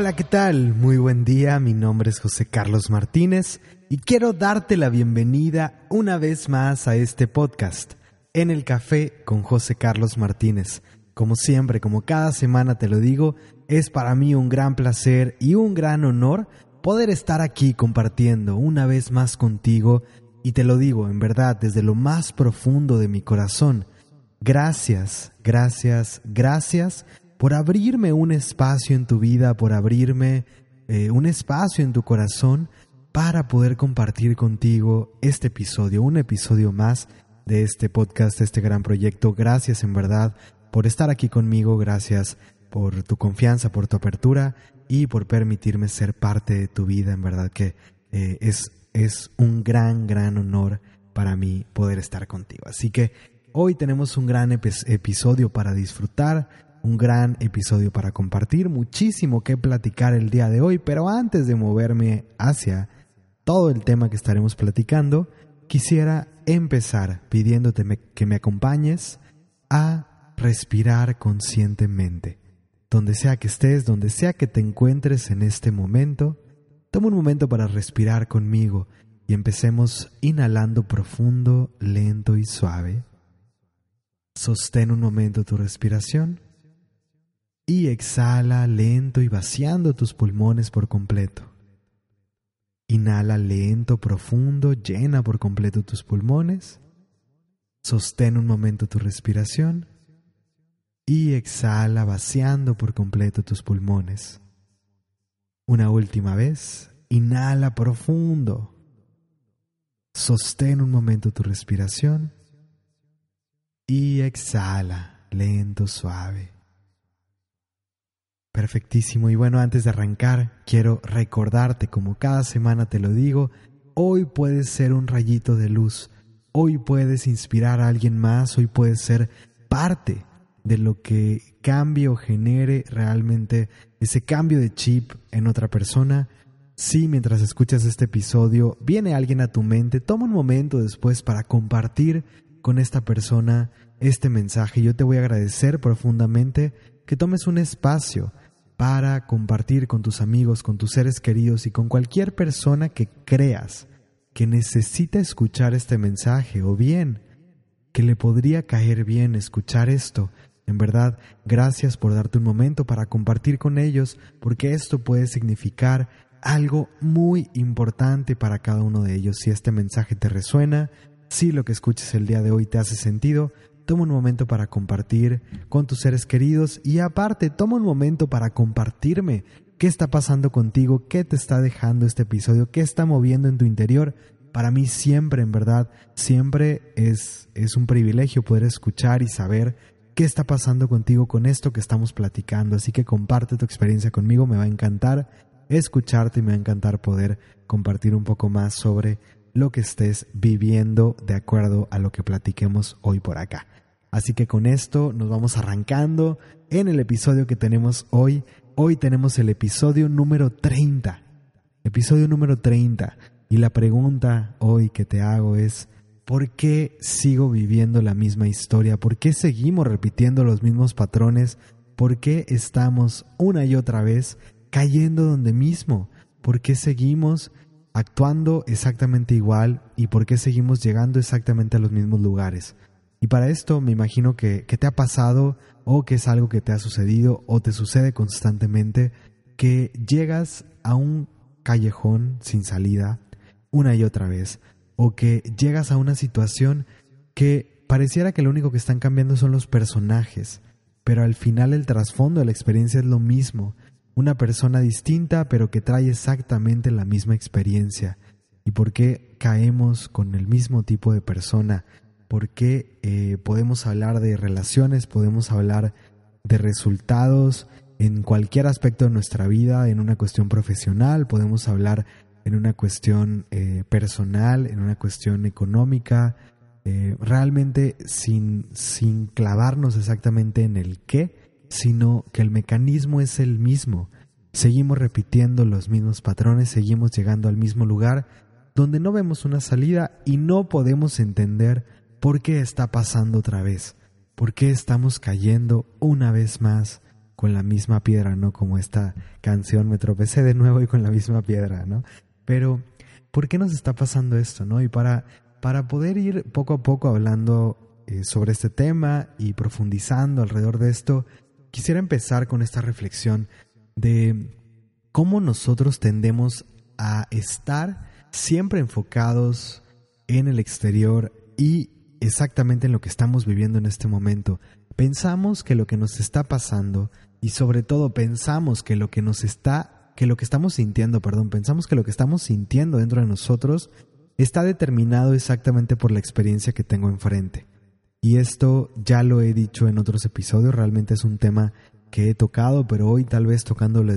Hola, ¿qué tal? Muy buen día, mi nombre es José Carlos Martínez y quiero darte la bienvenida una vez más a este podcast, En el Café con José Carlos Martínez. Como siempre, como cada semana te lo digo, es para mí un gran placer y un gran honor poder estar aquí compartiendo una vez más contigo y te lo digo en verdad desde lo más profundo de mi corazón. Gracias, gracias, gracias por abrirme un espacio en tu vida, por abrirme eh, un espacio en tu corazón para poder compartir contigo este episodio, un episodio más de este podcast, este gran proyecto. Gracias en verdad por estar aquí conmigo, gracias por tu confianza, por tu apertura y por permitirme ser parte de tu vida. En verdad que eh, es, es un gran, gran honor para mí poder estar contigo. Así que hoy tenemos un gran episodio para disfrutar un gran episodio para compartir, muchísimo que platicar el día de hoy, pero antes de moverme hacia todo el tema que estaremos platicando, quisiera empezar pidiéndote que me acompañes a respirar conscientemente. Donde sea que estés, donde sea que te encuentres en este momento, toma un momento para respirar conmigo y empecemos inhalando profundo, lento y suave. Sostén un momento tu respiración y exhala lento y vaciando tus pulmones por completo. Inhala lento, profundo, llena por completo tus pulmones. Sostén un momento tu respiración y exhala vaciando por completo tus pulmones. Una última vez, inhala profundo. Sostén un momento tu respiración y exhala lento, suave. Perfectísimo. Y bueno, antes de arrancar, quiero recordarte, como cada semana te lo digo, hoy puedes ser un rayito de luz, hoy puedes inspirar a alguien más, hoy puedes ser parte de lo que cambie o genere realmente ese cambio de chip en otra persona. Si mientras escuchas este episodio viene alguien a tu mente, toma un momento después para compartir con esta persona este mensaje. Yo te voy a agradecer profundamente que tomes un espacio para compartir con tus amigos, con tus seres queridos y con cualquier persona que creas que necesita escuchar este mensaje o bien que le podría caer bien escuchar esto. En verdad, gracias por darte un momento para compartir con ellos, porque esto puede significar algo muy importante para cada uno de ellos. Si este mensaje te resuena, si lo que escuches el día de hoy te hace sentido, toma un momento para compartir con tus seres queridos y aparte toma un momento para compartirme qué está pasando contigo, qué te está dejando este episodio, qué está moviendo en tu interior. Para mí siempre, en verdad, siempre es, es un privilegio poder escuchar y saber qué está pasando contigo con esto que estamos platicando. Así que comparte tu experiencia conmigo, me va a encantar escucharte y me va a encantar poder compartir un poco más sobre lo que estés viviendo de acuerdo a lo que platiquemos hoy por acá. Así que con esto nos vamos arrancando en el episodio que tenemos hoy. Hoy tenemos el episodio número 30. Episodio número 30. Y la pregunta hoy que te hago es, ¿por qué sigo viviendo la misma historia? ¿Por qué seguimos repitiendo los mismos patrones? ¿Por qué estamos una y otra vez cayendo donde mismo? ¿Por qué seguimos actuando exactamente igual? ¿Y por qué seguimos llegando exactamente a los mismos lugares? Y para esto me imagino que, te ha pasado o que es algo que te ha sucedido o te sucede constantemente, que llegas a un callejón sin salida una y otra vez, o que llegas a una situación que pareciera que lo único que están cambiando son los personajes, pero al final el trasfondo de la experiencia es lo mismo, una persona distinta pero que trae exactamente la misma experiencia. ¿Y por qué caemos con el mismo tipo de persona? Porque eh, podemos hablar de relaciones, podemos hablar de resultados en cualquier aspecto de nuestra vida, en una cuestión profesional, podemos hablar en una cuestión eh, personal, en una cuestión económica, eh, realmente sin, sin clavarnos exactamente en el qué, sino que el mecanismo es el mismo. Seguimos repitiendo los mismos patrones, seguimos llegando al mismo lugar donde no vemos una salida y no podemos entender ¿Por qué está pasando otra vez? ¿Por qué estamos cayendo una vez más con la misma piedra, ¿no? Como esta canción, me tropecé de nuevo y con la misma piedra, ¿no? Pero, ¿por qué nos está pasando esto, no? Y para, para poder ir poco a poco hablando eh, sobre este tema y profundizando alrededor de esto, quisiera empezar con esta reflexión de cómo nosotros tendemos a estar siempre enfocados en el exterior y exactamente en lo que estamos viviendo en este momento. Pensamos que lo que nos está pasando y sobre todo pensamos que lo que nos está, que lo que estamos sintiendo, perdón, pensamos que lo que estamos sintiendo dentro de nosotros está determinado exactamente por la experiencia que tengo enfrente. Y esto ya lo he dicho en otros episodios, realmente es un tema que he tocado, pero hoy tal vez tocándolo,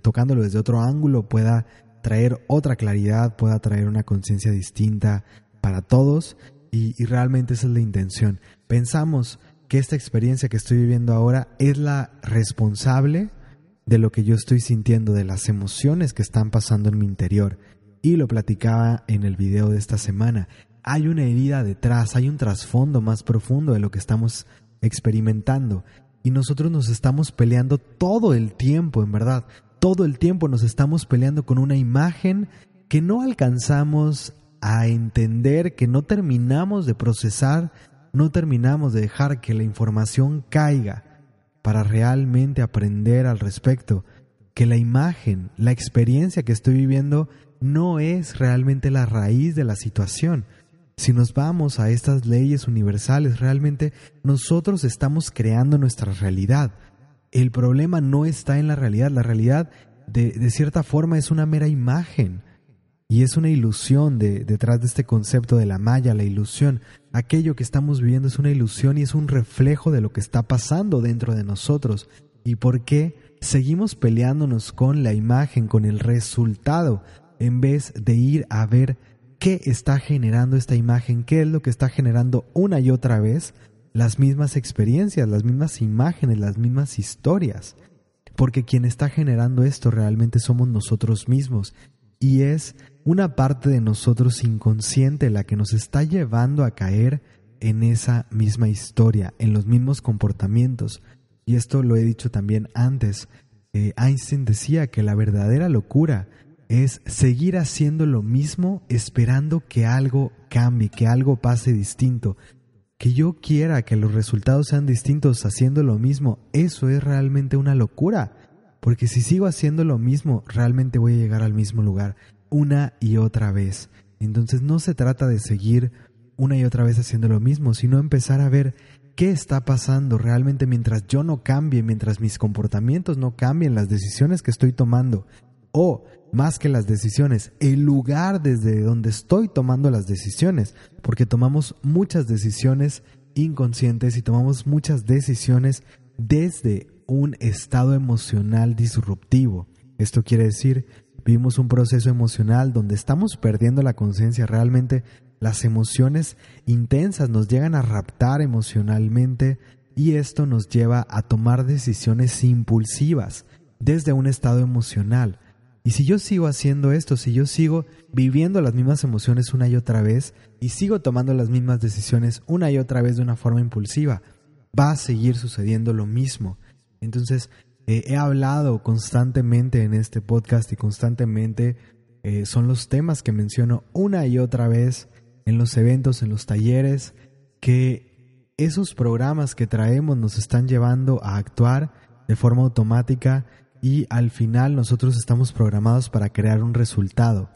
tocándolo desde otro ángulo pueda traer otra claridad, pueda traer una conciencia distinta para todos y, realmente esa es la intención. Pensamos que esta experiencia que estoy viviendo ahora es la responsable de lo que yo estoy sintiendo, de las emociones que están pasando en mi interior. Y lo platicaba en el video de esta semana. Hay una herida detrás, hay un trasfondo más profundo de lo que estamos experimentando. Y nosotros nos estamos peleando todo el tiempo, en verdad. Todo el tiempo nos estamos peleando con una imagen que no alcanzamos a entender, que no terminamos de procesar no terminamos de dejar que la información caiga para realmente aprender al respecto, que la imagen, la experiencia que estoy viviendo no es realmente la raíz de la situación. Si nos vamos a estas leyes universales, realmente nosotros estamos creando nuestra realidad. El problema no está en la realidad, la realidad de, de cierta forma es una mera imagen y es una ilusión de, detrás de este concepto de la malla, la ilusión. Aquello que estamos viviendo es una ilusión y es un reflejo de lo que está pasando dentro de nosotros. ¿Y por qué seguimos peleándonos con la imagen, con el resultado, en vez de ir a ver qué está generando esta imagen, qué es lo que está generando una y otra vez las mismas experiencias, las mismas imágenes, las mismas historias? Porque quien está generando esto realmente somos nosotros mismos y es una parte de nosotros inconsciente la que nos está llevando a caer en esa misma historia, en los mismos comportamientos. Y esto lo he dicho también antes. Eh, Einstein decía que la verdadera locura es seguir haciendo lo mismo esperando que algo cambie, que algo pase distinto. Que yo quiera que los resultados sean distintos haciendo lo mismo, eso es realmente una locura. Porque si sigo haciendo lo mismo, realmente voy a llegar al mismo lugar una y otra vez. Entonces no se trata de seguir una y otra vez haciendo lo mismo, sino empezar a ver qué está pasando realmente mientras yo no cambie, mientras mis comportamientos no cambien, las decisiones que estoy tomando, o más que las decisiones, el lugar desde donde estoy tomando las decisiones, porque tomamos muchas decisiones inconscientes y tomamos muchas decisiones desde un estado emocional disruptivo. Esto quiere decir, vivimos un proceso emocional donde estamos perdiendo la conciencia realmente. Las emociones intensas nos llegan a raptar emocionalmente y esto nos lleva a tomar decisiones impulsivas desde un estado emocional. Y si yo sigo haciendo esto, si yo sigo viviendo las mismas emociones una y otra vez y sigo tomando las mismas decisiones una y otra vez de una forma impulsiva, va a seguir sucediendo lo mismo. Entonces, eh, he hablado constantemente en este podcast y constantemente eh, son los temas que menciono una y otra vez en los eventos, en los talleres, que esos programas que traemos nos están llevando a actuar de forma automática y al final nosotros estamos programados para crear un resultado.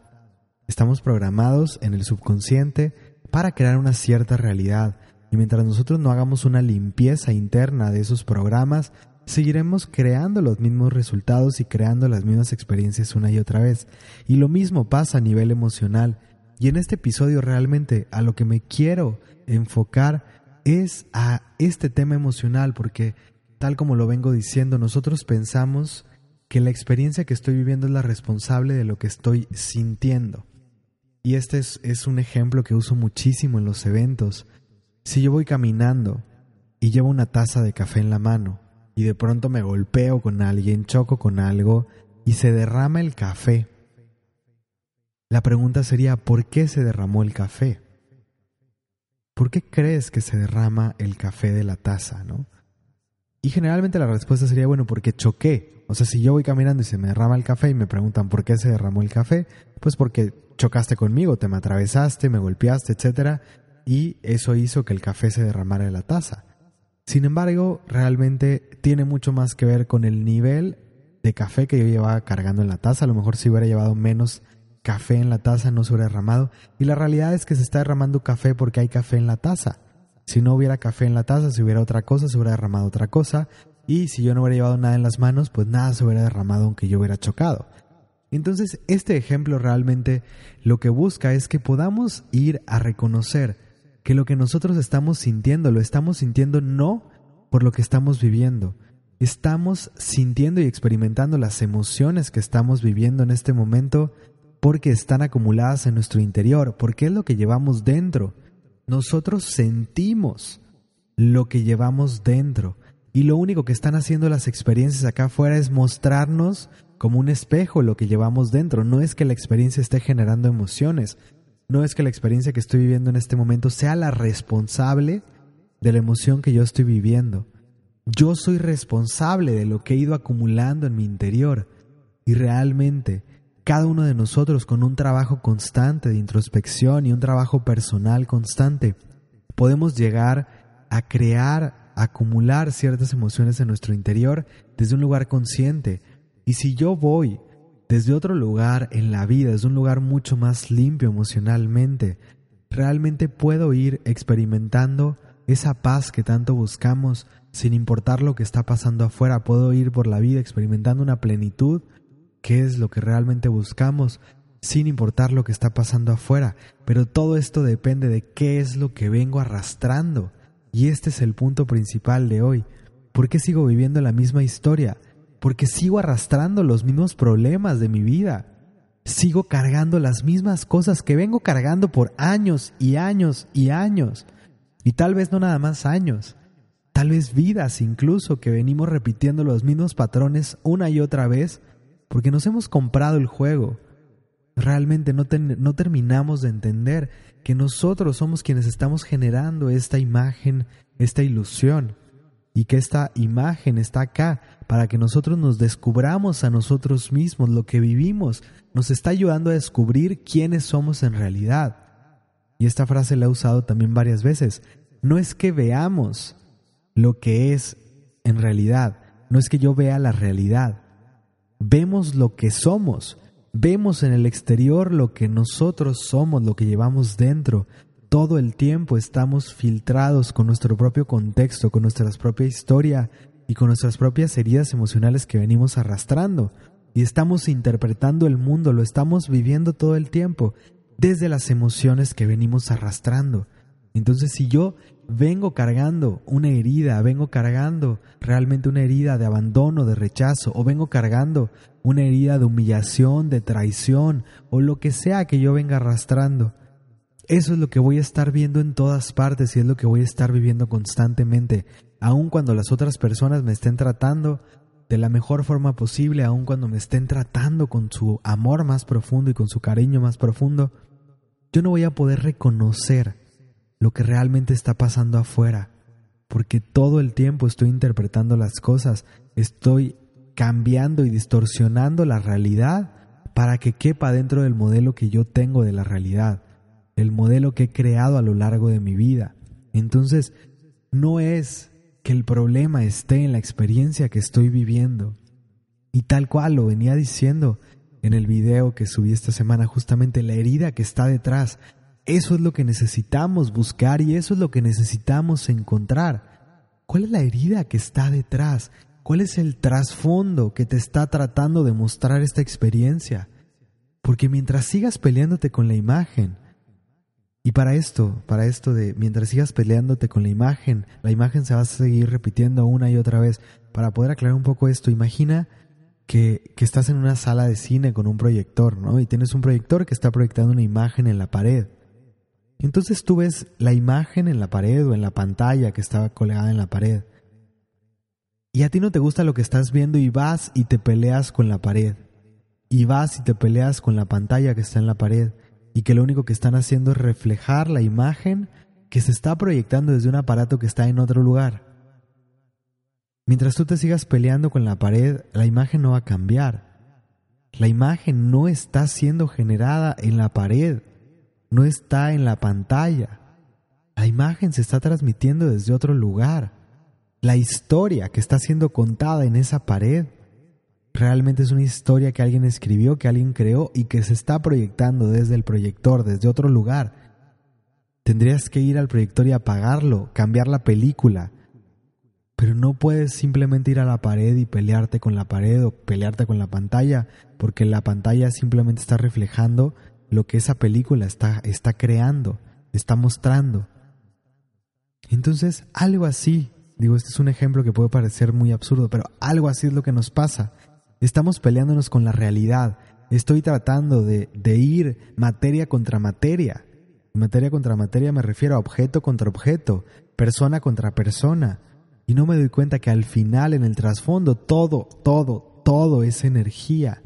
Estamos programados en el subconsciente para crear una cierta realidad. Y mientras nosotros no hagamos una limpieza interna de esos programas, seguiremos creando los mismos resultados y creando las mismas experiencias una y otra vez. Y lo mismo pasa a nivel emocional. Y en este episodio realmente a lo que me quiero enfocar es a este tema emocional, porque tal como lo vengo diciendo, nosotros pensamos que la experiencia que estoy viviendo es la responsable de lo que estoy sintiendo. Y este es, un ejemplo que uso muchísimo en los eventos. Si yo voy caminando y llevo una taza de café en la mano, y de pronto me golpeo con alguien, choco con algo y se derrama el café. La pregunta sería, ¿por qué se derramó el café? ¿Por qué crees que se derrama el café de la taza, no? Y generalmente la respuesta sería, bueno, porque choqué. O sea, si yo voy caminando y se me derrama el café y me preguntan por qué se derramó el café, pues porque chocaste conmigo, te me atravesaste, me golpeaste, etc. Y eso hizo que el café se derramara de la taza. Sin embargo, realmente tiene mucho más que ver con el nivel de café que yo llevaba cargando en la taza. A lo mejor si hubiera llevado menos café en la taza no se hubiera derramado. Y la realidad es que se está derramando café porque hay café en la taza. Si no hubiera café en la taza, si hubiera otra cosa, se hubiera derramado otra cosa. Y si yo no hubiera llevado nada en las manos, pues nada se hubiera derramado aunque yo hubiera chocado. Entonces, este ejemplo realmente lo que busca es que podamos ir a reconocer que lo que nosotros estamos sintiendo, lo estamos sintiendo no por lo que estamos viviendo. Estamos sintiendo y experimentando las emociones que estamos viviendo en este momento porque están acumuladas en nuestro interior, porque es lo que llevamos dentro. Nosotros sentimos lo que llevamos dentro y lo único que están haciendo las experiencias acá afuera es mostrarnos como un espejo lo que llevamos dentro. No es que la experiencia esté generando emociones, no es que la experiencia que estoy viviendo en este momento sea la responsable de la emoción que yo estoy viviendo. Yo soy responsable de lo que he ido acumulando en mi interior y realmente cada uno de nosotros con un trabajo constante de introspección y un trabajo personal constante, podemos llegar a crear, acumular ciertas emociones en nuestro interior desde un lugar consciente. Y si yo voy desde otro lugar en la vida, desde un lugar mucho más limpio emocionalmente, realmente puedo ir experimentando esa paz que tanto buscamos sin importar lo que está pasando afuera. Puedo ir por la vida experimentando una plenitud qué es lo que realmente buscamos, sin importar lo que está pasando afuera. Pero todo esto depende de qué es lo que vengo arrastrando. Y este es el punto principal de hoy. ¿Por qué sigo viviendo la misma historia? Porque sigo arrastrando los mismos problemas de mi vida. Sigo cargando las mismas cosas que vengo cargando por años y años y años. Y tal vez no nada más años. Tal vez vidas incluso que venimos repitiendo los mismos patrones una y otra vez porque nos hemos comprado el juego. Realmente no, no terminamos de entender que nosotros somos quienes estamos generando esta imagen, esta ilusión, y que esta imagen está acá para que nosotros nos descubramos a nosotros mismos, lo que vivimos, nos está ayudando a descubrir quiénes somos en realidad. Y esta frase la he usado también varias veces. No es que veamos lo que es en realidad, no es que yo vea la realidad, vemos lo que somos, vemos en el exterior lo que nosotros somos, lo que llevamos dentro. Todo el tiempo estamos filtrados con nuestro propio contexto, con nuestra propia historia y con nuestras propias heridas emocionales que venimos arrastrando. Y estamos interpretando el mundo, lo estamos viviendo todo el tiempo, desde las emociones que venimos arrastrando. Entonces, si yo vengo cargando una herida, vengo cargando realmente una herida de abandono, de rechazo, o vengo cargando una herida de humillación, de traición, o lo que sea que yo venga arrastrando. Eso es lo que voy a estar viendo en todas partes y es lo que voy a estar viviendo constantemente, aun cuando las otras personas me estén tratando de la mejor forma posible, aun cuando me estén tratando con su amor más profundo y con su cariño más profundo, yo no voy a poder reconocer lo que realmente está pasando afuera, porque todo el tiempo estoy interpretando las cosas, estoy cambiando y distorsionando la realidad para que quepa dentro del modelo que yo tengo de la realidad, el modelo que he creado a lo largo de mi vida. Entonces, no es que el problema esté en la experiencia que estoy viviendo. Y tal cual lo venía diciendo en el video que subí esta semana, justamente la herida que está detrás, eso es lo que necesitamos buscar y eso es lo que necesitamos encontrar. ¿Cuál es la herida que está detrás? ¿Cuál es el trasfondo que te está tratando de mostrar esta experiencia? Porque mientras sigas peleándote con la imagen, y para esto, para esto de mientras sigas peleándote con la imagen, la imagen se va a seguir repitiendo una y otra vez. Para poder aclarar un poco esto, imagina que, que estás en una sala de cine con un proyector, ¿no? Y tienes un proyector que está proyectando una imagen en la pared. Entonces tú ves la imagen en la pared o en la pantalla que estaba colgada en la pared. Y a ti no te gusta lo que estás viendo y vas y te peleas con la pared. Y vas y te peleas con la pantalla que está en la pared. Y que lo único que están haciendo es reflejar la imagen que se está proyectando desde un aparato que está en otro lugar. Mientras tú te sigas peleando con la pared, la imagen no va a cambiar. La imagen no está siendo generada en la pared, no está en la pantalla. La imagen se está transmitiendo desde otro lugar. La historia que está siendo contada en esa pared realmente es una historia que alguien escribió, que alguien creó y que se está proyectando desde el proyector, desde otro lugar. Tendrías que ir al proyector y apagarlo, cambiar la película, pero no puedes simplemente ir a la pared y pelearte con la pared o pelearte con la pantalla, porque la pantalla simplemente está reflejando lo que esa película está, está creando, está mostrando. Entonces, algo así, digo, este es un ejemplo que puede parecer muy absurdo, pero algo así es lo que nos pasa. Estamos peleándonos con la realidad. Estoy tratando de, de ir materia contra materia. Materia contra materia me refiero a objeto contra objeto, persona contra persona y no me doy cuenta que al final, en el trasfondo, todo, todo, todo es energía.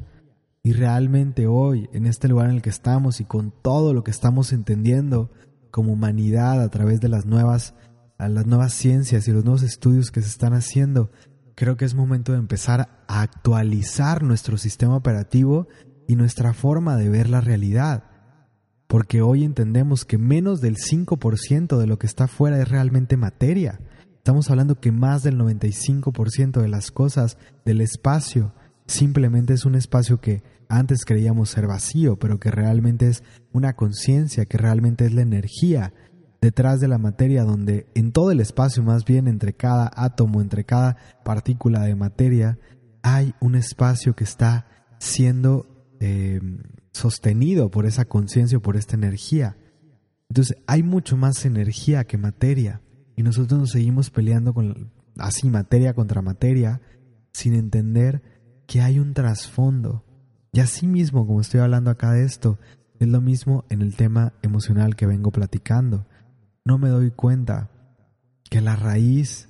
Y realmente hoy, en este lugar en el que estamos y con todo lo que estamos entendiendo como humanidad a través de las nuevas, las nuevas ciencias y los nuevos estudios que se están haciendo, creo que es momento de empezar a actualizar nuestro sistema operativo y nuestra forma de ver la realidad. Porque hoy entendemos que menos del 5% de lo que está afuera es realmente materia Estamos hablando que más del 95% de las cosas del espacio simplemente es un espacio que antes creíamos ser vacío, pero que realmente es una conciencia, que realmente es la energía detrás de la materia, donde en todo el espacio, más bien entre cada átomo, entre cada partícula de materia, hay un espacio que está siendo eh, sostenido por esa conciencia o por esta energía. Entonces hay mucho más energía que materia. Y nosotros nos seguimos peleando así materia contra materia sin entender que hay un trasfondo. Y así mismo, como estoy hablando acá de esto, es lo mismo en el tema emocional que vengo platicando. No me doy cuenta que la raíz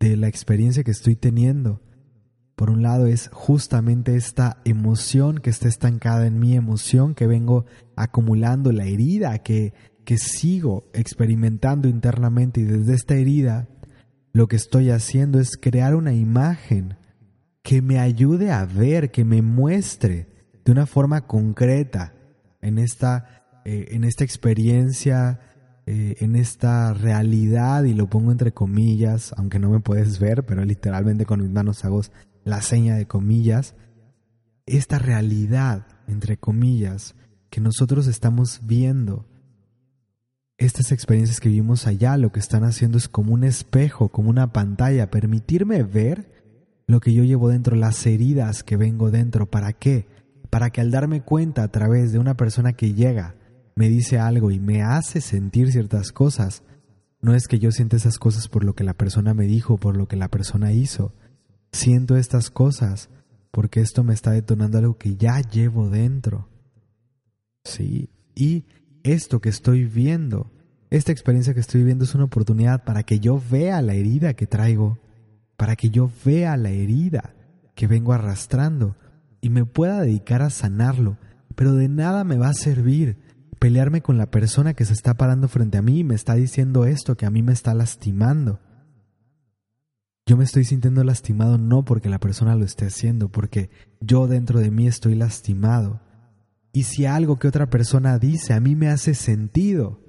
de la experiencia que estoy teniendo, por un lado, es justamente esta emoción que está estancada en mi emoción que vengo acumulando, la herida que que sigo experimentando internamente y desde esta herida, lo que estoy haciendo es crear una imagen que me ayude a ver, que me muestre de una forma concreta en esta, eh, en esta experiencia, eh, en esta realidad, y lo pongo entre comillas, aunque no me puedes ver, pero literalmente con mis manos hago la seña de comillas, esta realidad, entre comillas, que nosotros estamos viendo estas experiencias que vivimos allá lo que están haciendo es como un espejo, como una pantalla, permitirme ver lo que yo llevo dentro, las heridas que vengo dentro. ¿Para qué? Para que al darme cuenta a través de una persona que llega, me dice algo y me hace sentir ciertas cosas, no es que yo sienta esas cosas por lo que la persona me dijo, por lo que la persona hizo. Siento estas cosas porque esto me está detonando algo que ya llevo dentro. Sí, y esto que estoy viendo, esta experiencia que estoy viviendo es una oportunidad para que yo vea la herida que traigo, para que yo vea la herida que vengo arrastrando y me pueda dedicar a sanarlo, pero de nada me va a servir pelearme con la persona que se está parando frente a mí y me está diciendo esto que a mí me está lastimando. Yo me estoy sintiendo lastimado no porque la persona lo esté haciendo, porque yo dentro de mí estoy lastimado y si algo que otra persona dice a mí me hace sentido,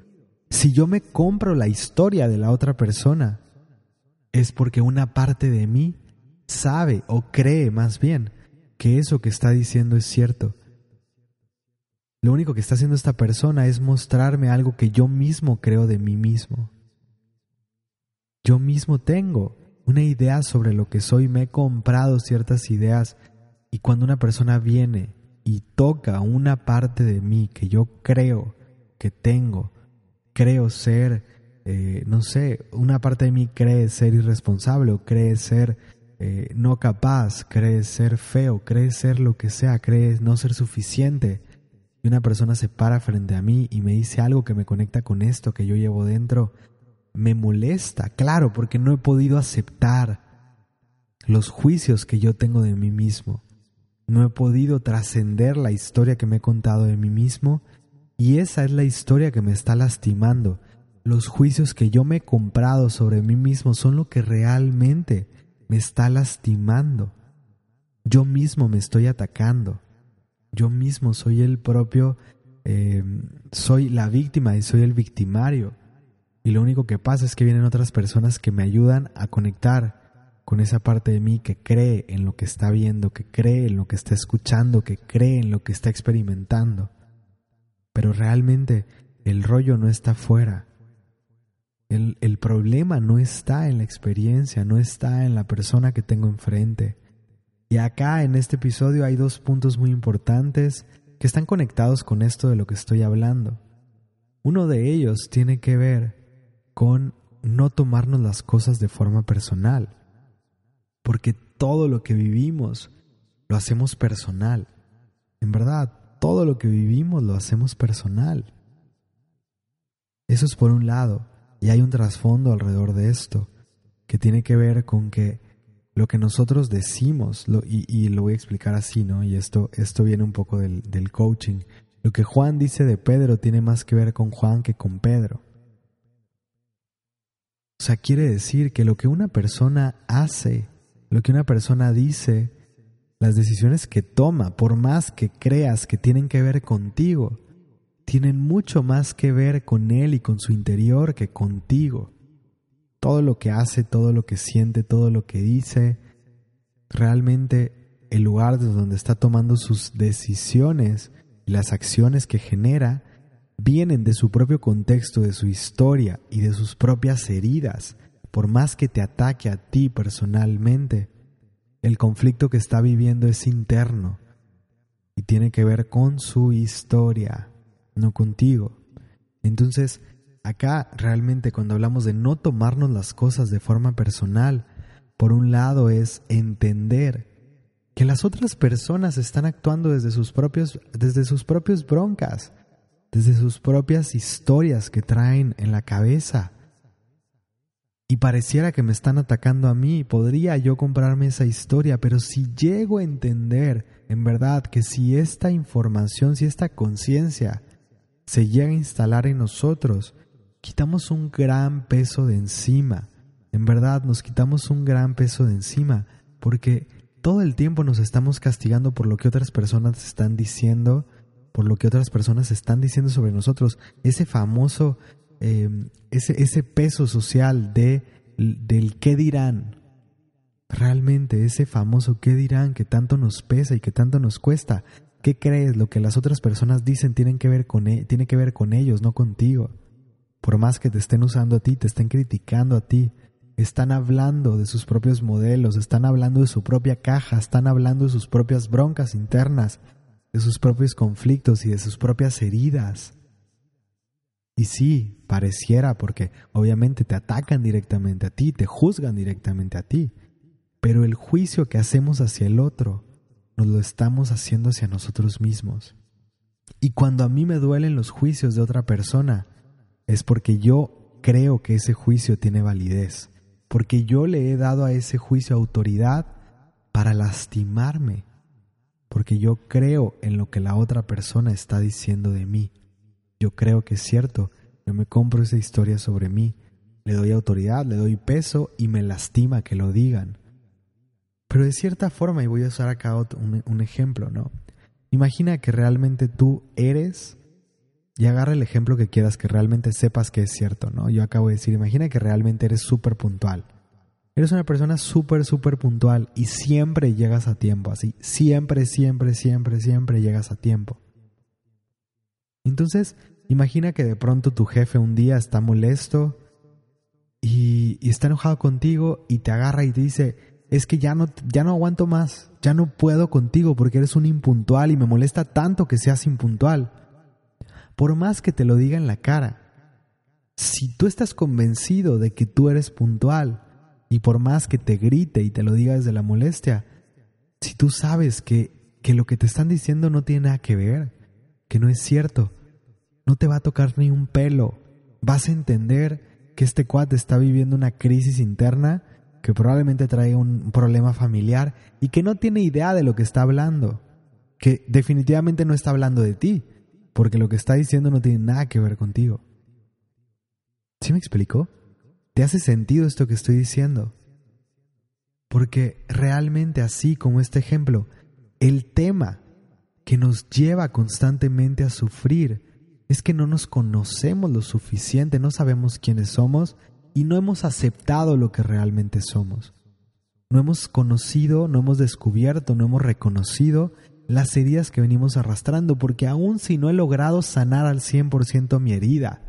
si yo me compro la historia de la otra persona, es porque una parte de mí sabe o cree más bien que eso que está diciendo es cierto. Lo único que está haciendo esta persona es mostrarme algo que yo mismo creo de mí mismo. Yo mismo tengo una idea sobre lo que soy, me he comprado ciertas ideas y cuando una persona viene y toca una parte de mí que yo creo que tengo, creo ser, eh, no sé, una parte de mí cree ser irresponsable o cree ser eh, no capaz, cree ser feo, cree ser lo que sea, cree no ser suficiente. Y una persona se para frente a mí y me dice algo que me conecta con esto que yo llevo dentro, me molesta, claro, porque no he podido aceptar los juicios que yo tengo de mí mismo. No he podido trascender la historia que me he contado de mí mismo y esa es la historia que me está lastimando. Los juicios que yo me he comprado sobre mí mismo son lo que realmente me está lastimando. Yo mismo me estoy atacando. Yo mismo soy el propio, eh, soy la víctima y soy el victimario. Y lo único que pasa es que vienen otras personas que me ayudan a conectar con esa parte de mí que cree en lo que está viendo, que cree en lo que está escuchando, que cree en lo que está experimentando. Pero realmente el rollo no está fuera. El, el, problema no está en la experiencia, no está en la persona que tengo enfrente. Y acá en este episodio hay dos puntos muy importantes que están conectados con esto de lo que estoy hablando. Uno de ellos tiene que ver con no tomarnos las cosas de forma personal, porque todo lo que vivimos lo hacemos personal. En verdad, todo lo que vivimos lo hacemos personal. Eso es por un lado, y hay un trasfondo alrededor de esto, que tiene que ver con que lo que nosotros decimos, y, lo voy a explicar así, ¿no? Y esto, esto viene un poco del, del coaching. Lo que Juan dice de Pedro tiene más que ver con Juan que con Pedro. O sea, quiere decir que lo que una persona hace, lo que una persona dice, las decisiones que toma, por más que creas que tienen que ver contigo, tienen mucho más que ver con él y con su interior que contigo. Todo lo que hace, todo lo que siente, todo lo que dice, realmente el lugar desde donde está tomando sus decisiones y las acciones que genera vienen de su propio contexto, de su historia y de sus propias heridas, por más que te ataque a ti personalmente el conflicto que está viviendo es interno y tiene que ver con su historia, no contigo. Entonces, acá realmente cuando hablamos de no tomarnos las cosas de forma personal, por un lado es entender que las otras personas están actuando desde sus propios desde sus broncas, desde sus propias historias que traen en la cabeza. Y pareciera que me están atacando a mí, podría yo comprarme esa historia, pero si llego a entender en verdad que si esta información, si esta conciencia se llega a instalar en nosotros, quitamos un gran peso de encima. En verdad nos quitamos un gran peso de encima, porque todo el tiempo nos estamos castigando por lo que otras personas están diciendo, por lo que otras personas están diciendo sobre nosotros. Ese famoso Em, ese, ese peso social de, del qué dirán, realmente ese famoso qué dirán que tanto nos pesa y que tanto nos cuesta. ¿Qué crees? Lo que las otras personas dicen tienen que ver con, e, tiene que ver con ellos, no contigo. Por más que te estén usando a ti, te estén criticando a ti, están hablando de sus propios modelos, están hablando de su propia caja, están hablando de sus propias broncas internas, de sus propios conflictos y de sus propias heridas. Y sí, pareciera porque obviamente te atacan directamente a ti, te juzgan directamente a ti, pero el juicio que hacemos hacia el otro nos lo estamos haciendo hacia nosotros mismos. Y cuando a mí me duelen los juicios de otra persona, es porque yo creo que ese juicio tiene validez, porque yo le he dado a ese juicio autoridad para lastimarme, porque yo creo en lo que la otra persona está diciendo de mí yo creo que es cierto, yo me compro esa historia sobre mí, le doy autoridad, le doy peso y me lastima que lo digan. Pero de cierta forma, y voy a usar acá un, un ejemplo, ¿no? Imagina que realmente tú eres, y agarra el ejemplo que quieras, que realmente sepas que es cierto, ¿no? Yo acabo de decir, imagina que realmente eres súper puntual. Eres una persona súper, súper puntual y siempre llegas a tiempo, así. Siempre, siempre, siempre, siempre llegas a tiempo. Entonces, Imagina que de pronto tu jefe un día está molesto y, está enojado contigo y te agarra y te dice, es que ya no, ya no aguanto más, ya no puedo contigo porque eres un impuntual y me molesta tanto que seas impuntual. Por más que te lo diga en la cara, si tú estás convencido de que tú eres puntual y por más que te grite y te lo diga desde la molestia, si tú sabes que, que lo que te están diciendo no tiene nada que ver, que no es cierto, no te va a tocar ni un pelo. Vas a entender que este cuate está viviendo una crisis interna que probablemente trae un problema familiar y que no tiene idea de lo que está hablando. Que definitivamente no está hablando de ti, porque lo que está diciendo no tiene nada que ver contigo. ¿Sí me explico? ¿Te hace sentido esto que estoy diciendo? Porque realmente así como este ejemplo, el tema que nos lleva constantemente a sufrir es que no nos conocemos lo suficiente, no sabemos quiénes somos y no hemos aceptado lo que realmente somos. No hemos conocido, no hemos descubierto, no hemos reconocido las heridas que venimos arrastrando, porque aun si no he logrado sanar al 100% mi herida,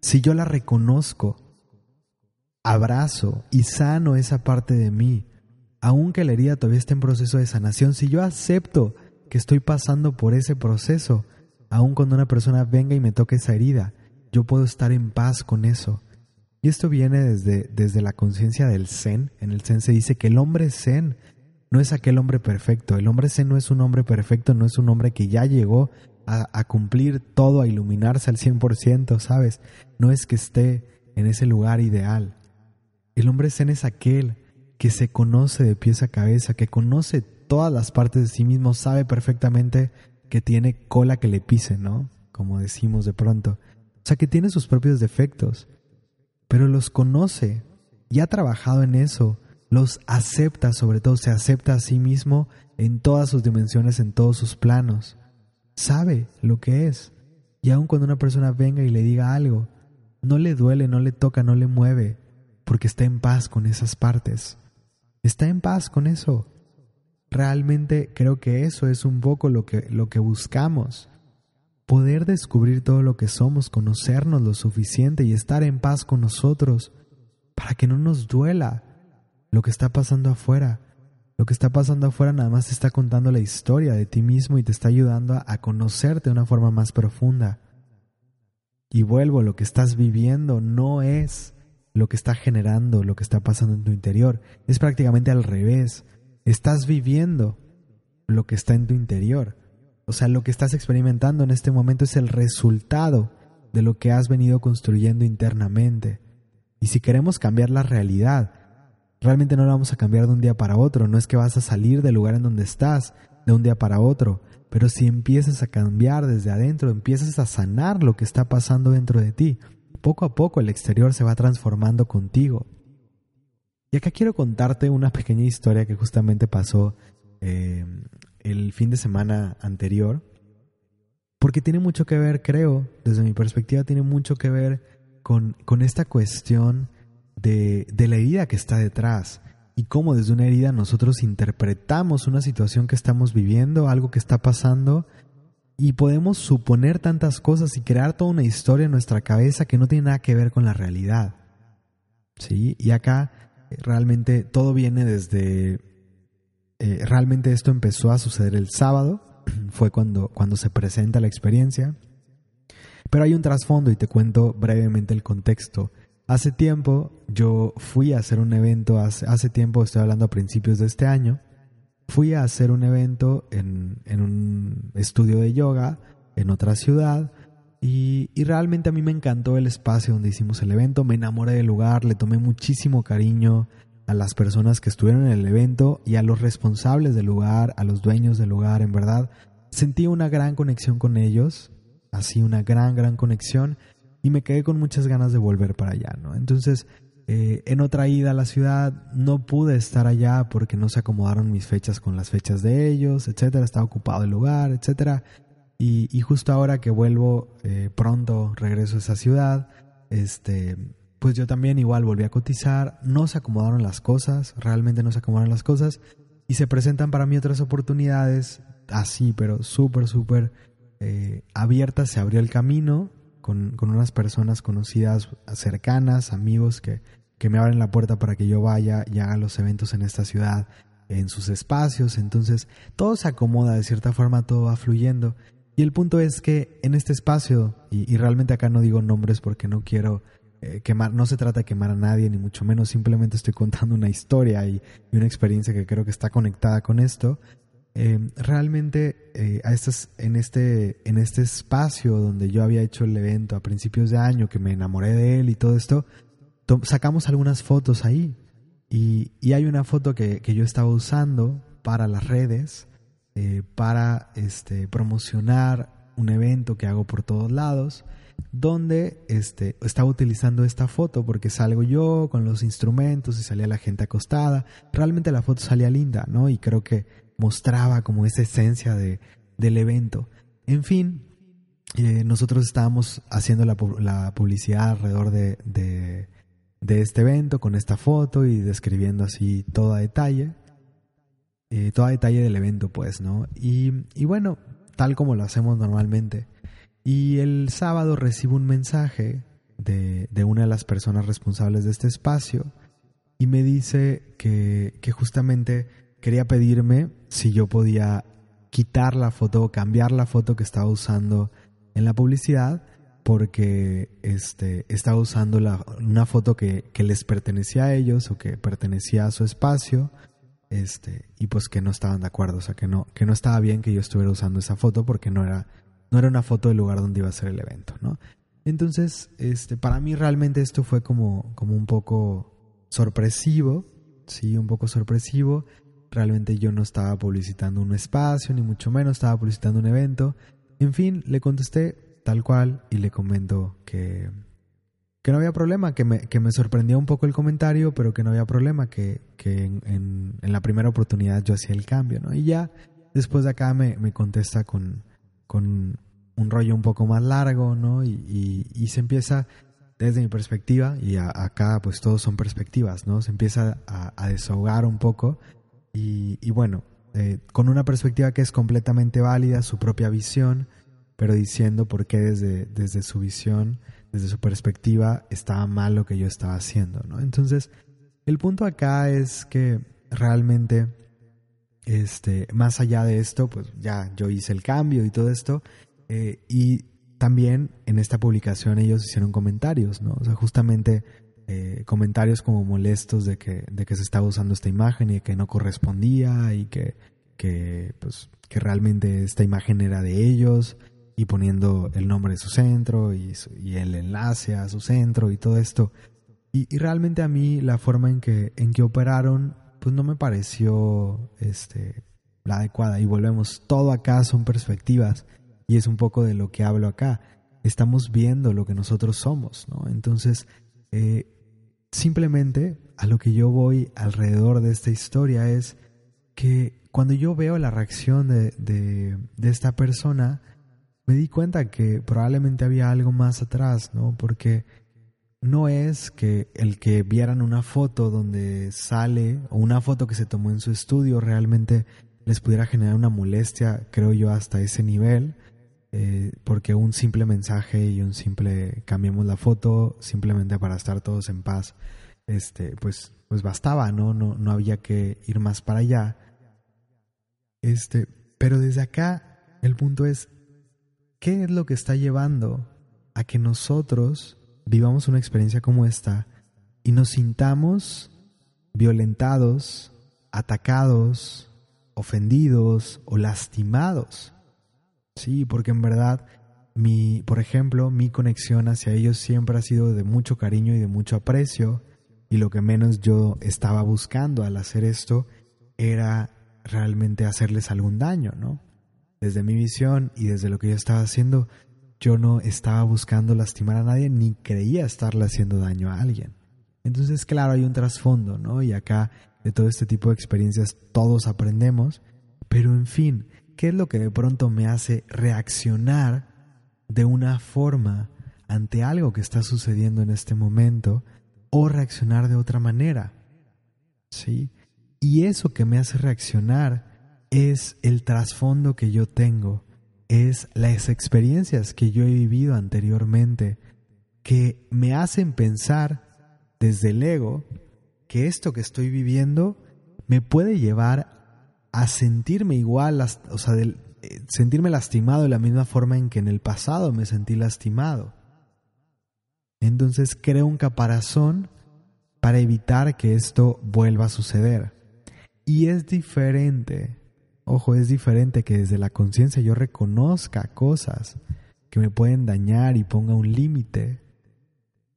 si yo la reconozco, abrazo y sano esa parte de mí, aunque la herida todavía esté en proceso de sanación, si yo acepto que estoy pasando por ese proceso, aun cuando una persona venga y me toque esa herida, yo puedo estar en paz con eso. Y esto viene desde, desde la conciencia del Zen. En el Zen se dice que el hombre Zen no es aquel hombre perfecto. El hombre Zen no es un hombre perfecto, no es un hombre que ya llegó a, a cumplir todo, a iluminarse al 100%, ¿sabes? No es que esté en ese lugar ideal. El hombre Zen es aquel que se conoce de pies a cabeza, que conoce todas las partes de sí mismo, sabe perfectamente que tiene cola que le pise, ¿no? Como decimos de pronto. O sea, que tiene sus propios defectos, pero los conoce y ha trabajado en eso, los acepta, sobre todo se acepta a sí mismo en todas sus dimensiones, en todos sus planos. Sabe lo que es. Y aun cuando una persona venga y le diga algo, no le duele, no le toca, no le mueve, porque está en paz con esas partes. Está en paz con eso. Realmente creo que eso es un poco lo que, lo que buscamos. Poder descubrir todo lo que somos, conocernos lo suficiente y estar en paz con nosotros para que no nos duela lo que está pasando afuera. Lo que está pasando afuera nada más te está contando la historia de ti mismo y te está ayudando a, conocerte de una forma más profunda. Y vuelvo, lo que estás viviendo no es lo que está generando, lo que está pasando en tu interior. Es prácticamente al revés. Estás viviendo lo que está en tu interior. O sea, lo que estás experimentando en este momento es el resultado de lo que has venido construyendo internamente. Y si queremos cambiar la realidad, realmente no la vamos a cambiar de un día para otro. No es que vas a salir del lugar en donde estás de un día para otro. Pero si empiezas a cambiar desde adentro, empiezas a sanar lo que está pasando dentro de ti, poco a poco el exterior se va transformando contigo. Y acá quiero contarte una pequeña historia que justamente pasó eh, el fin de semana anterior, porque tiene mucho que ver, creo, desde mi perspectiva, tiene mucho que ver con, con esta cuestión de, la herida que está detrás y cómo desde una herida nosotros interpretamos una situación que estamos viviendo, algo que está pasando, y podemos suponer tantas cosas y crear toda una historia en nuestra cabeza que no tiene nada que ver con la realidad. ¿Sí? Y acá eh, realmente todo viene desde... Eh, realmente esto empezó a suceder el sábado, fue cuando, cuando se presenta la experiencia. Pero hay un trasfondo y te cuento brevemente el contexto. Hace tiempo yo fui a hacer un evento, hace, tiempo, estoy hablando a principios de este año, fui a hacer un evento en, en un estudio de yoga en otra ciudad y, y, realmente a mí me encantó el espacio donde hicimos el evento, me enamoré del lugar, le tomé muchísimo cariño a las personas que estuvieron en el evento y a los responsables del lugar, a los dueños del lugar, en verdad. Sentí una gran conexión con ellos, así una gran, gran conexión y me quedé con muchas ganas de volver para allá, ¿no? Entonces, eh, en otra ida a la ciudad no pude estar allá porque no se acomodaron mis fechas con las fechas de ellos, etcétera. Estaba ocupado el lugar, etcétera. Y, justo ahora que vuelvo eh, pronto, regreso a esa ciudad, este, pues yo también igual volví a cotizar. No se acomodaron las cosas, realmente no se acomodaron las cosas. Y se presentan para mí otras oportunidades, así, pero súper, súper eh, abiertas. Se abrió el camino con, unas personas conocidas, cercanas, amigos que, que me abren la puerta para que yo vaya y haga los eventos en esta ciudad, en sus espacios. Entonces, todo se acomoda, de cierta forma, todo va fluyendo. Y el punto es que en este espacio, y, realmente acá no digo nombres porque no quiero eh, quemar, no se trata de quemar a nadie, ni mucho menos, simplemente estoy contando una historia y, una experiencia que creo que está conectada con esto. Eh, realmente eh, en, este, en este espacio donde yo había hecho el evento a principios de año, que me enamoré de él y todo esto, sacamos algunas fotos ahí. Y, hay una foto que, yo estaba usando para las redes, eh, para este, promocionar un evento que hago por todos lados. donde este, estaba utilizando esta foto porque salgo yo con los instrumentos y salía la gente acostada. Realmente la foto salía linda, ¿no? Y creo que mostraba como esa esencia de, del evento. En fin, eh, nosotros estábamos haciendo la, publicidad alrededor de, de, este evento con esta foto y describiendo así todo detalle. Eh, todo detalle del evento, pues, ¿no? Y, y bueno, tal como lo hacemos normalmente. Y el sábado recibo un mensaje de, de, una de las personas responsables de este espacio y me dice que, que justamente quería pedirme si yo podía quitar la foto o cambiar la foto que estaba usando en la publicidad porque este, estaba usando la, una foto que, que, les pertenecía a ellos o que pertenecía a su espacio este, y pues que no estaban de acuerdo, o sea, que no, que no estaba bien que yo estuviera usando esa foto porque no era, no era una foto del lugar donde iba a ser el evento, ¿no? Entonces, este, para mí realmente esto fue como, como un poco sorpresivo, sí, un poco sorpresivo. Realmente yo no estaba publicitando un espacio, ni mucho menos estaba publicitando un evento. En fin, le contesté tal cual y le comento que, que no había problema, que me, que me sorprendió un poco el comentario, pero que no había problema, que, que en, en, la primera oportunidad yo hacía el cambio, ¿no? Y ya después de acá me, me contesta con, con un rollo un poco más largo, ¿no? Y, y, se empieza, desde mi perspectiva, y acá pues todos son perspectivas, ¿no? Se empieza a, a desahogar un poco y, y bueno, eh, con una perspectiva que es completamente válida, su propia visión, pero diciendo por qué desde, desde su visión, desde su perspectiva, estaba mal lo que yo estaba haciendo, ¿no? Entonces, el punto acá es que realmente, este, más allá de esto, pues ya yo hice el cambio y todo esto, eh, y también en esta publicación ellos hicieron comentarios, ¿no? O sea, justamente eh, comentarios como molestos de que, de que se estaba usando esta imagen y que no correspondía y que, que, pues, que realmente esta imagen era de ellos y poniendo el nombre de su centro y, y el enlace a su centro y todo esto. Y, y, realmente a mí la forma en que, en que operaron pues no me pareció este, la adecuada. Y volvemos, todo acá son perspectivas y es un poco de lo que hablo acá. Estamos viendo lo que nosotros somos, ¿no? Entonces, eh, Simplemente a lo que yo voy alrededor de esta historia es que cuando yo veo la reacción de, de, esta persona, me di cuenta que probablemente había algo más atrás, ¿no? Porque no es que el que vieran una foto donde sale o una foto que se tomó en su estudio realmente les pudiera generar una molestia, creo yo, hasta ese nivel, eh, porque un simple mensaje y un simple cambiemos la foto simplemente para estar todos en paz, este, pues, pues bastaba, ¿no? No, no había que ir más para allá. Este, pero desde acá el punto es, ¿qué es lo que está llevando a que nosotros vivamos una experiencia como esta y nos sintamos violentados, atacados, ofendidos o lastimados? Sí, porque en verdad mi, por ejemplo, mi conexión hacia ellos siempre ha sido de mucho cariño y de mucho aprecio y lo que menos yo estaba buscando al hacer esto era realmente hacerles algún daño, ¿no? Desde mi visión y desde lo que yo estaba haciendo, yo no estaba buscando lastimar a nadie ni creía estarle haciendo daño a alguien. Entonces, claro, hay un trasfondo, ¿no? Y acá de todo este tipo de experiencias todos aprendemos, pero en fin, ¿Qué es lo que de pronto me hace reaccionar de una forma ante algo que está sucediendo en este momento o reaccionar de otra manera? ¿Sí? Y eso que me hace reaccionar es el trasfondo que yo tengo, es las experiencias que yo he vivido anteriormente que me hacen pensar desde el ego que esto que estoy viviendo me puede llevar a sentirme igual, o sea, de, eh, sentirme lastimado de la misma forma en que en el pasado me sentí lastimado. Entonces creo un caparazón para evitar que esto vuelva a suceder. Y es diferente, ojo, es diferente que desde la conciencia yo reconozca cosas que me pueden dañar y ponga un límite,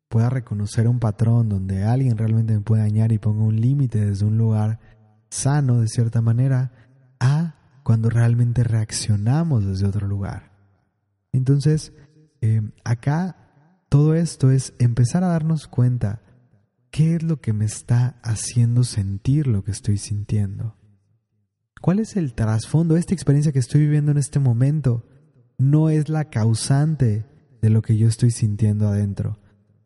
pueda reconocer un patrón donde alguien realmente me puede dañar y ponga un límite desde un lugar sano de cierta manera a cuando realmente reaccionamos desde otro lugar. Entonces, eh, acá todo esto es empezar a darnos cuenta qué es lo que me está haciendo sentir lo que estoy sintiendo. ¿Cuál es el trasfondo? Esta experiencia que estoy viviendo en este momento no es la causante de lo que yo estoy sintiendo adentro.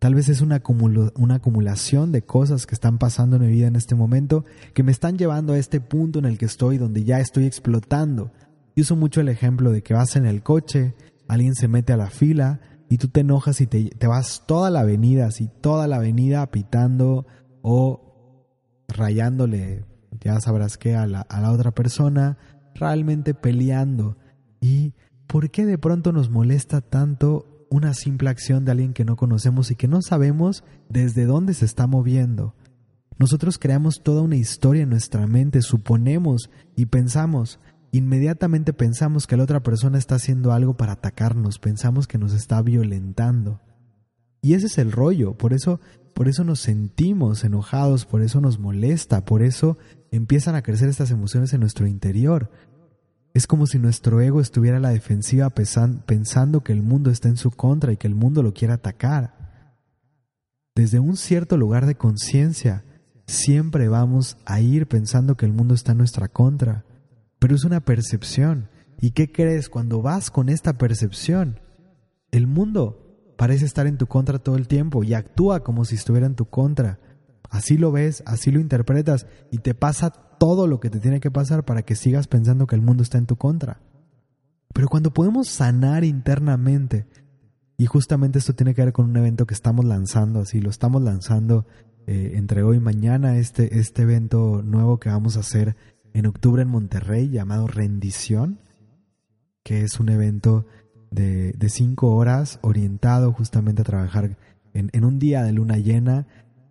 Tal vez es una, acumulación de cosas que están pasando en mi vida en este momento que me están llevando a este punto en el que estoy, donde ya estoy explotando. Yo uso mucho el ejemplo de que vas en el coche, alguien se mete a la fila y tú te enojas y te, vas toda la avenida, así toda la avenida pitando o rayándole, ya sabrás qué, a la, a la otra persona, realmente peleando. ¿Y por qué de pronto nos molesta tanto una simple acción de alguien que no conocemos y que no sabemos desde dónde se está moviendo. Nosotros creamos toda una historia en nuestra mente, suponemos y pensamos, inmediatamente pensamos que la otra persona está haciendo algo para atacarnos, pensamos que nos está violentando. Y ese es el rollo, por eso por eso nos sentimos enojados, por eso nos molesta, por eso empiezan a crecer estas emociones en nuestro interior, es como si nuestro ego estuviera a la defensiva pensando que el mundo está en su contra y que el mundo lo quiere atacar. Desde un cierto lugar de conciencia, siempre vamos a ir pensando que el mundo está en nuestra contra, pero es una percepción. ¿Y qué crees cuando vas con esta percepción? El mundo parece estar en tu contra todo el tiempo y actúa como si estuviera en tu contra. Así lo ves, así lo interpretas y te pasa todo lo que te tiene que pasar para que sigas pensando que el mundo está en tu contra. Pero cuando podemos sanar internamente, y justamente esto tiene que ver con un evento que estamos lanzando, así lo estamos lanzando eh, entre hoy y mañana, este, este evento nuevo que vamos a hacer en octubre en Monterrey llamado Rendición, que es un evento de, de cinco horas orientado justamente a trabajar en, en un día de luna llena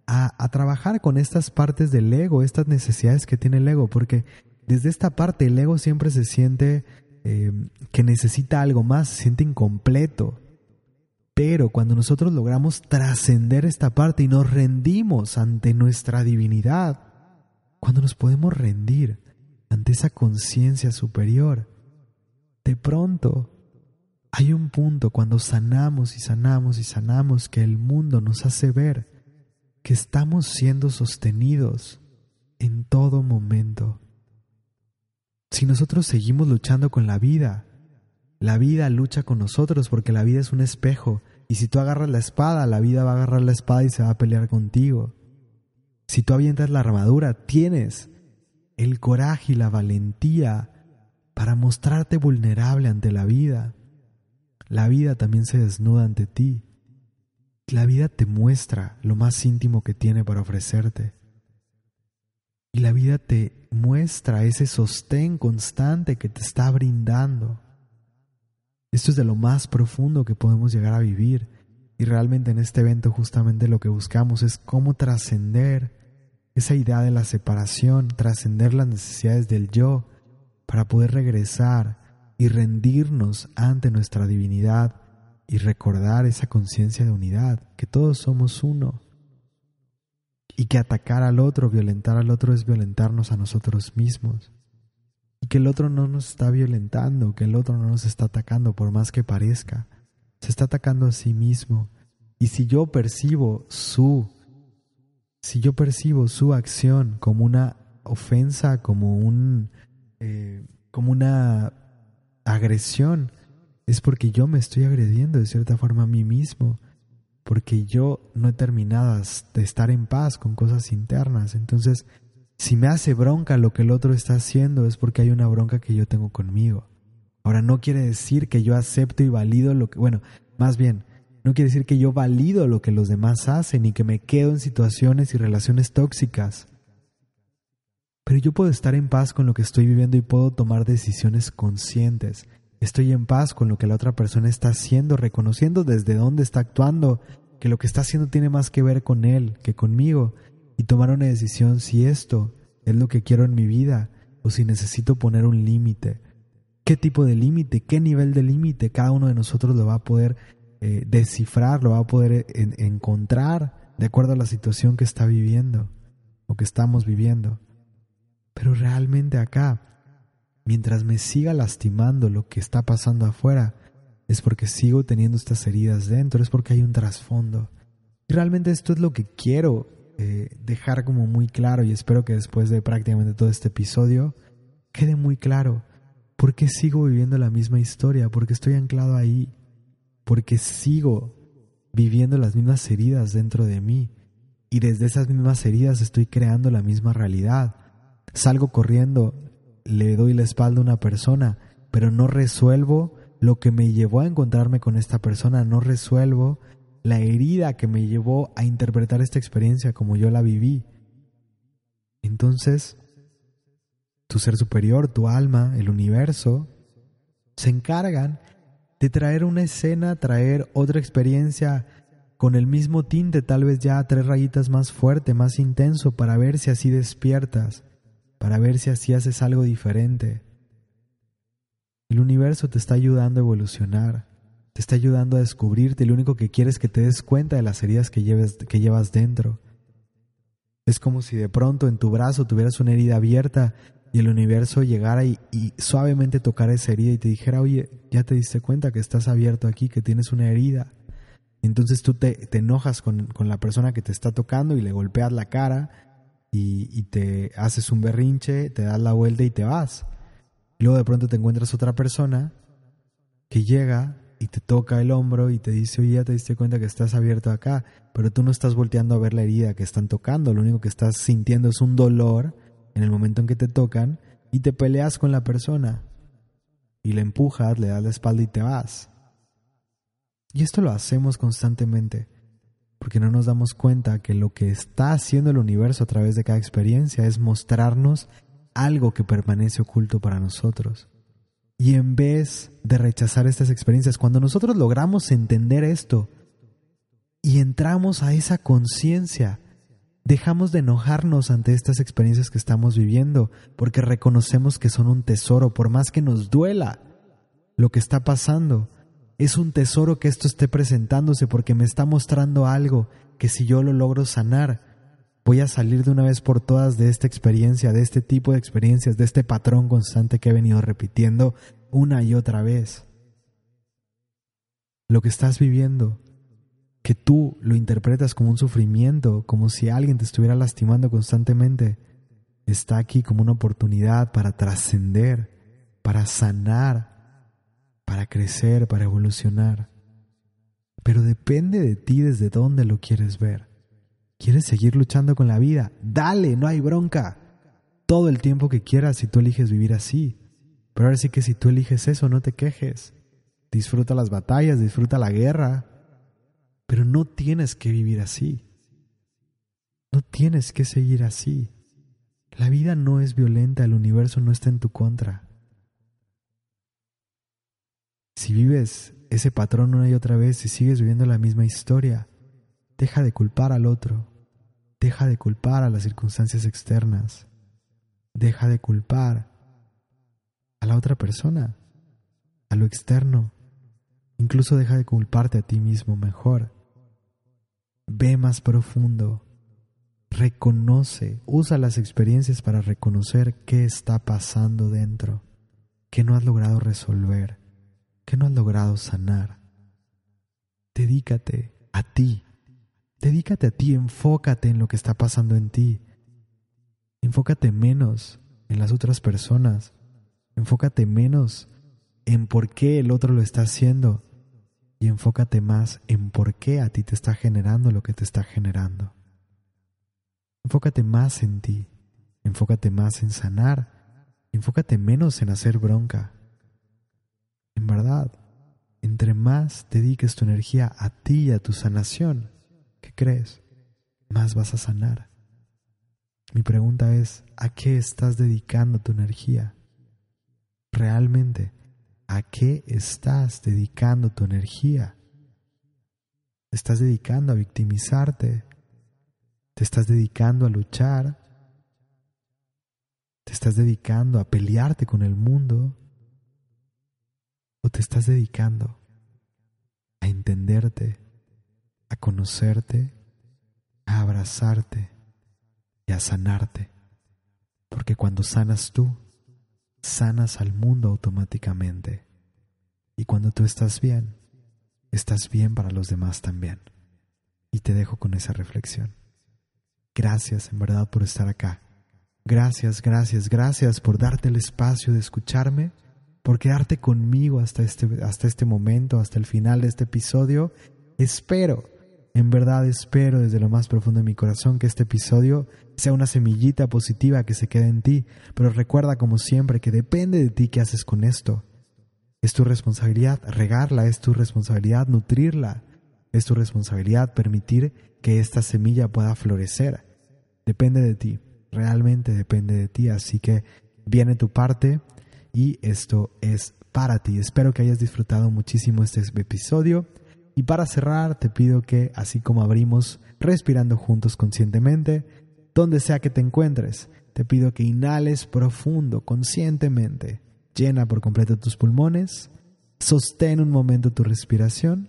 a, trabajar con estas partes del ego, estas necesidades que tiene el ego, porque desde esta parte el ego siempre se siente eh, que necesita algo más, se siente incompleto. Pero cuando nosotros logramos trascender esta parte y nos rendimos ante nuestra divinidad, cuando nos podemos rendir ante esa conciencia superior, de pronto hay un punto cuando sanamos y sanamos y sanamos que el mundo nos hace ver que estamos siendo sostenidos en todo momento. Si nosotros seguimos luchando con la vida, la vida lucha con nosotros porque la vida es un espejo y si tú agarras la espada, la vida va a agarrar la espada y se va a pelear contigo. Si tú avientas la armadura, tienes el coraje y la valentía para mostrarte vulnerable ante la vida. La vida también se desnuda ante ti. La vida te muestra lo más íntimo que tiene para ofrecerte. Y la vida te muestra ese sostén constante que te está brindando. Esto es de lo más profundo que podemos llegar a vivir. Y realmente en este evento justamente lo que buscamos es cómo trascender esa idea de la separación, trascender las necesidades del yo, para poder regresar y rendirnos ante nuestra divinidad y recordar esa conciencia de unidad, que todos somos uno. Y que atacar al otro, violentar al otro es violentarnos a nosotros mismos. Y que el otro no nos está violentando, que el otro no nos está atacando por más que parezca. Se está atacando a sí mismo. Y si yo percibo su, si yo percibo su acción como una ofensa, como un, eh, como una agresión, es porque yo me estoy agrediendo de cierta forma a mí mismo, porque yo no he terminado de estar en paz con cosas internas. Entonces, si me hace bronca lo que el otro está haciendo, es porque hay una bronca que yo tengo conmigo. Ahora, no quiere decir que yo acepto y valido lo que, bueno, más bien, no quiere decir que yo valido lo que los demás hacen y que me quedo en situaciones y relaciones tóxicas. Pero yo puedo estar en paz con lo que estoy viviendo y puedo tomar decisiones conscientes Estoy en paz con lo que la otra persona está haciendo, reconociendo desde dónde está actuando, que lo que está haciendo tiene más que ver con él que conmigo, y tomar una decisión si esto es lo que quiero en mi vida o si necesito poner un límite. ¿Qué tipo de límite? ¿Qué nivel de límite? Cada uno de nosotros lo va a poder eh, descifrar, lo va a poder encontrar de acuerdo a la situación que está viviendo o que estamos viviendo. Pero realmente acá mientras me siga lastimando lo que está pasando afuera, es porque sigo teniendo estas heridas dentro, es porque hay un trasfondo. Y realmente esto es lo que quiero eh, dejar como muy claro y espero que después de prácticamente todo este episodio quede muy claro por qué sigo viviendo la misma historia, porque estoy anclado ahí, porque sigo viviendo las mismas heridas dentro de mí y desde esas mismas heridas estoy creando la misma realidad. Salgo corriendo, le doy la espalda a una persona, pero no resuelvo lo que me llevó a encontrarme con esta persona, no resuelvo la herida que me llevó a interpretar esta experiencia como yo la viví. Entonces, tu ser superior, tu alma, el universo, se encargan de traer una escena, traer otra experiencia con el mismo tinte, tal vez ya tres rayitas más fuerte, más intenso, para ver si así despiertas, para ver si así haces algo diferente. El universo te está ayudando a evolucionar, te está ayudando a descubrirte, lo único que quieres es que te des cuenta de las heridas que, que llevas dentro. Es como si de pronto en tu brazo tuvieras una herida abierta y el universo llegara y, suavemente tocara esa herida y te dijera, oye, ya te diste cuenta que estás abierto aquí, que tienes una herida. Entonces tú te, enojas con, la persona que te está tocando y le golpeas la cara y, y te haces un berrinche, te das la vuelta y te vas. Luego de pronto te encuentras otra persona que llega y te toca el hombro y te dice, oye, ya te diste cuenta que estás abierto acá, pero tú no estás volteando a ver la herida que están tocando, lo único que estás sintiendo es un dolor en el momento en que te tocan y te peleas con la persona y le empujas, le das la espalda y te vas. Y esto lo hacemos constantemente porque no nos damos cuenta que lo que está haciendo el universo a través de cada experiencia es mostrarnos algo que permanece oculto para nosotros. Y en vez de rechazar estas experiencias, cuando nosotros logramos entender esto y entramos a esa conciencia, dejamos de enojarnos ante estas experiencias que estamos viviendo, porque reconocemos que son un tesoro, por más que nos duela lo que está pasando. Es un tesoro que esto esté presentándose porque me está mostrando algo que si yo lo logro sanar, voy a salir de una vez por todas de esta experiencia, de este tipo de experiencias, de este patrón constante que he venido repitiendo una y otra vez. Lo que estás viviendo, que tú lo interpretas como un sufrimiento, como si alguien te estuviera lastimando constantemente, está aquí como una oportunidad para trascender, para sanar, para crecer, para evolucionar. Pero depende de ti desde dónde lo quieres ver. ¿Quieres seguir luchando con la vida? Dale, no hay bronca. Todo el tiempo que quieras si tú eliges vivir así. Pero ahora sí que si tú eliges eso, no te quejes. Disfruta las batallas, disfruta la guerra. Pero no tienes que vivir así. No tienes que seguir así. La vida no es violenta, el universo no está en tu contra. Si vives ese patrón una y otra vez y sigues viviendo la misma historia, deja de culpar al otro, Deja de culpar a las circunstancias externas. Deja de culpar a la otra persona, a lo externo. Incluso deja de culparte a ti mismo mejor. Ve más profundo. Reconoce, usa las experiencias para reconocer qué está pasando dentro, qué no has logrado resolver, qué no has logrado sanar. Dedícate a ti, Dedícate a ti, enfócate en lo que está pasando en ti. Enfócate menos en las otras personas. Enfócate menos en por qué el otro lo está haciendo. Y enfócate más en por qué a ti te está generando lo que te está generando. Enfócate más en ti. Enfócate más en sanar. Enfócate menos en hacer bronca. En verdad, entre más dediques tu energía a ti y a tu sanación, ¿Qué crees? Más vas a sanar. Mi pregunta es, ¿a qué estás dedicando tu energía? Realmente, ¿a qué estás dedicando tu energía? ¿Te estás dedicando a victimizarte? ¿Te estás dedicando a luchar? ¿Te estás dedicando a pelearte con el mundo? ¿O te estás dedicando a entenderte a conocerte, a abrazarte y a sanarte. Porque cuando sanas tú, sanas al mundo automáticamente. Y cuando tú estás bien, estás bien para los demás también. Y te dejo con esa reflexión. Gracias en verdad por estar acá. Gracias, gracias, gracias por darte el espacio de escucharme, por quedarte conmigo hasta este, hasta este momento, hasta el final de este episodio. Espero, en verdad espero desde lo más profundo de mi corazón que este episodio sea una semillita positiva que se quede en ti, pero recuerda como siempre que depende de ti qué haces con esto. Es tu responsabilidad regarla, es tu responsabilidad nutrirla, es tu responsabilidad permitir que esta semilla pueda florecer. Depende de ti, realmente depende de ti, así que viene tu parte y esto es para ti. Espero que hayas disfrutado muchísimo este episodio y para cerrar te pido que, así como abrimos respirando juntos conscientemente, donde sea que te encuentres, te pido que inhales profundo, conscientemente, llena por completo tus pulmones, sostén un momento tu respiración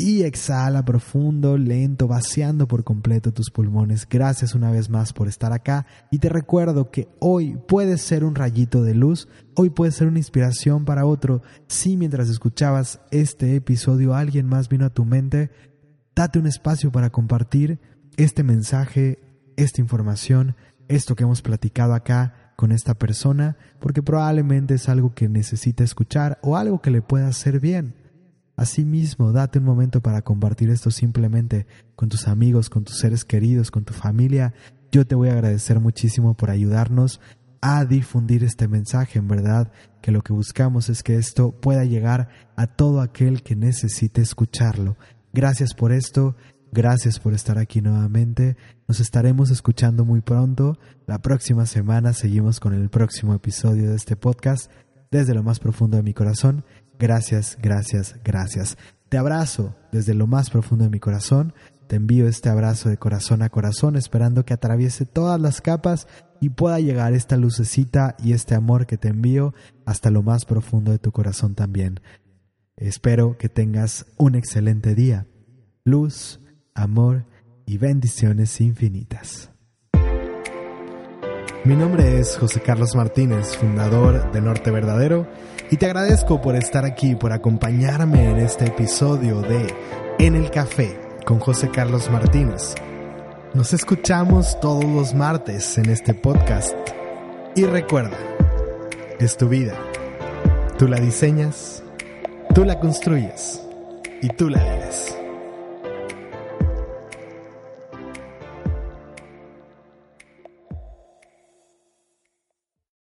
y exhala profundo, lento, vaciando por completo tus pulmones. Gracias una vez más por estar acá y te recuerdo que hoy puedes ser un rayito de luz, hoy puedes ser una inspiración para otro. Si mientras escuchabas este episodio alguien más vino a tu mente, date un espacio para compartir este mensaje, esta información, esto que hemos platicado acá con esta persona, porque probablemente es algo que necesita escuchar o algo que le pueda hacer bien. Asimismo, date un momento para compartir esto simplemente con tus amigos, con tus seres queridos, con tu familia. Yo te voy a agradecer muchísimo por ayudarnos a difundir este mensaje. En verdad que lo que buscamos es que esto pueda llegar a todo aquel que necesite escucharlo. Gracias por esto. Gracias por estar aquí nuevamente. Nos estaremos escuchando muy pronto. La próxima semana seguimos con el próximo episodio de este podcast desde lo más profundo de mi corazón. Gracias, gracias, gracias. Te abrazo desde lo más profundo de mi corazón. Te envío este abrazo de corazón a corazón, esperando que atraviese todas las capas y pueda llegar esta lucecita y este amor que te envío hasta lo más profundo de tu corazón también. Espero que tengas un excelente día. Luz, amor y bendiciones infinitas. Mi nombre es José Carlos Martínez, fundador de Norte Verdadero y te agradezco por estar aquí, por acompañarme en este episodio de En el Café con José Carlos Martínez. Nos escuchamos todos los martes en este podcast. Y recuerda, es tu vida. Tú la diseñas, tú la construyes y tú la vives.